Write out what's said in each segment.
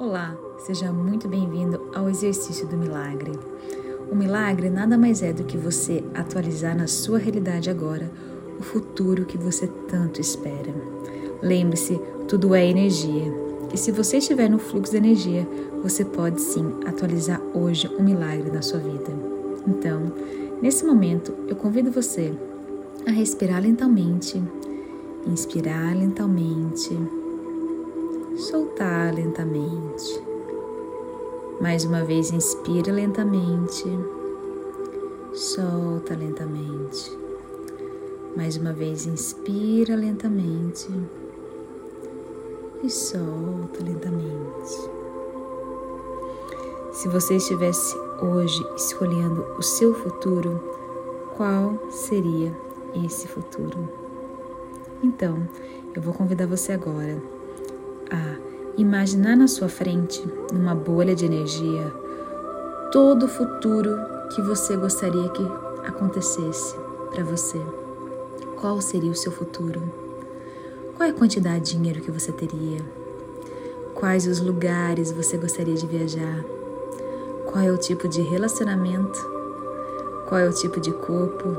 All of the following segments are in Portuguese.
Olá, seja muito bem-vindo ao exercício do milagre. O milagre nada mais é do que você atualizar na sua realidade agora o futuro que você tanto espera. Lembre-se, tudo é energia. E se você estiver no fluxo de energia, você pode sim atualizar hoje um milagre na sua vida. Então, nesse momento, eu convido você a respirar lentamente, inspirar lentamente soltar lentamente. Mais uma vez, inspira lentamente, solta lentamente. Mais uma vez, inspira lentamente e solta lentamente. Se você estivesse hoje escolhendo o seu futuro, qual seria esse futuro? Então, eu vou convidar você agora a imaginar na sua frente, numa bolha de energia, todo o futuro que você gostaria que acontecesse para você. Qual seria o seu futuro? Qual é a quantidade de dinheiro que você teria? Quais os lugares você gostaria de viajar? Qual é o tipo de relacionamento? Qual é o tipo de corpo?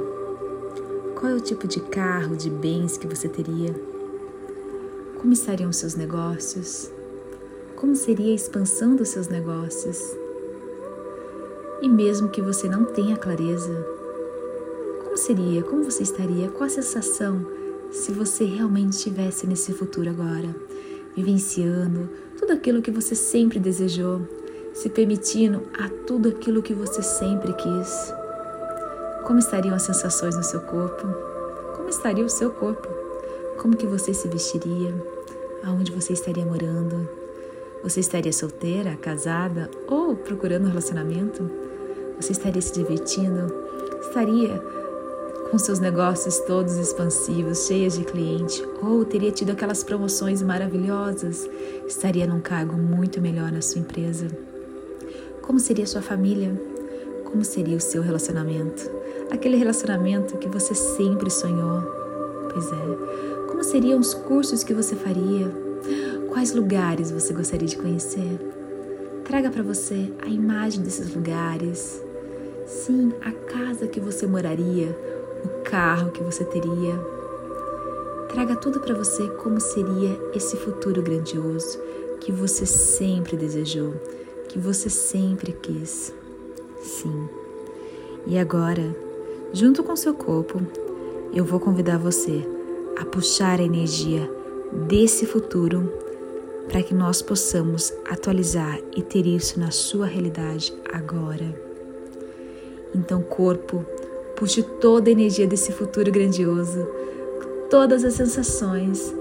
Qual é o tipo de carro, de bens que você teria? Como estariam seus negócios? Como seria a expansão dos seus negócios? E mesmo que você não tenha clareza, como seria? Como você estaria? Qual a sensação se você realmente estivesse nesse futuro agora, vivenciando tudo aquilo que você sempre desejou, se permitindo a tudo aquilo que você sempre quis? Como estariam as sensações no seu corpo? Como estaria o seu corpo? Como que você se vestiria? Aonde você estaria morando? Você estaria solteira, casada ou procurando um relacionamento? Você estaria se divertindo? Estaria com seus negócios todos expansivos, cheios de cliente, ou teria tido aquelas promoções maravilhosas? Estaria num cargo muito melhor na sua empresa? Como seria sua família? Como seria o seu relacionamento? Aquele relacionamento que você sempre sonhou? Pois é, como seriam os cursos que você faria? Quais lugares você gostaria de conhecer? Traga para você a imagem desses lugares. Sim, a casa que você moraria, o carro que você teria. Traga tudo para você como seria esse futuro grandioso que você sempre desejou, que você sempre quis. Sim. E agora, junto com seu corpo, eu vou convidar você a puxar a energia desse futuro para que nós possamos atualizar e ter isso na sua realidade agora. Então, corpo, puxe toda a energia desse futuro grandioso, todas as sensações,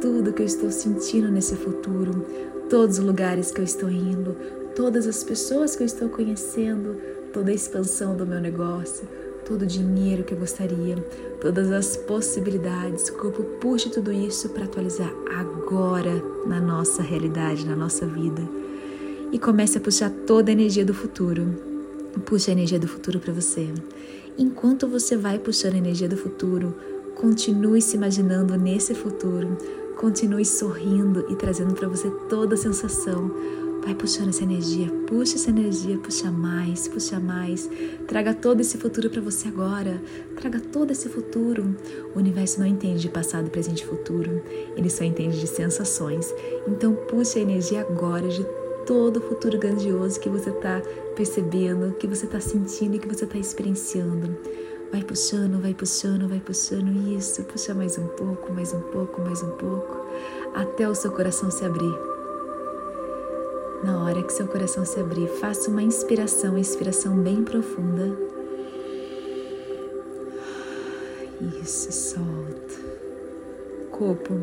tudo que eu estou sentindo nesse futuro, todos os lugares que eu estou indo, todas as pessoas que eu estou conhecendo, toda a expansão do meu negócio, todo o dinheiro que eu gostaria, todas as possibilidades. O corpo puxa tudo isso para atualizar agora na nossa realidade, na nossa vida. E comece a puxar toda a energia do futuro. Puxa a energia do futuro para você. Enquanto você vai puxando a energia do futuro, continue se imaginando nesse futuro. Continue sorrindo e trazendo para você toda a sensação Vai puxando essa energia, puxa essa energia, puxa mais, puxa mais. Traga todo esse futuro para você agora. Traga todo esse futuro. O universo não entende de passado, presente e futuro. Ele só entende de sensações. Então puxa a energia agora de todo o futuro grandioso que você está percebendo, que você está sentindo e que você está experienciando. Vai puxando, vai puxando, vai puxando. Isso, puxa mais um pouco, mais um pouco, mais um pouco, até o seu coração se abrir. Na hora que seu coração se abrir, faça uma inspiração, uma inspiração bem profunda. Isso, solta. Corpo,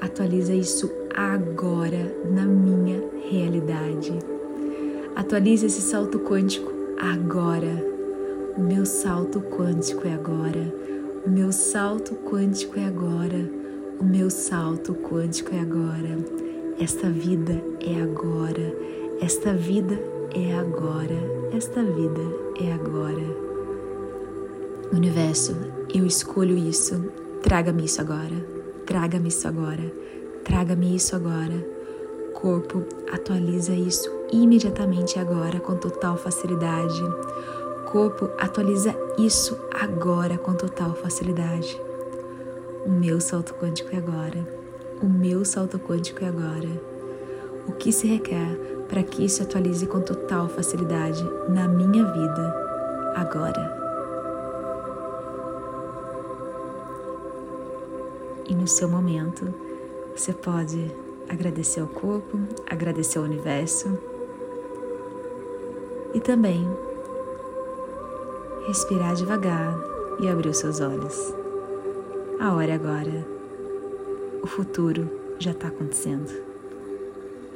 atualiza isso agora na minha realidade. Atualize esse salto quântico agora. O meu salto quântico é agora. O meu salto quântico é agora. O meu salto quântico é agora. Esta vida é agora. Esta vida é agora. Esta vida é agora. Universo, eu escolho isso. Traga-me isso agora. Traga-me isso agora. Traga-me isso agora. corpo atualiza isso imediatamente agora com total facilidade. Corpo atualiza isso agora com total facilidade. O meu salto quântico é agora. O meu salto quântico é agora. O que se requer para que isso atualize com total facilidade na minha vida agora? E no seu momento, você pode agradecer ao corpo, agradecer ao universo e também respirar devagar e abrir os seus olhos. A hora é agora. O futuro já está acontecendo.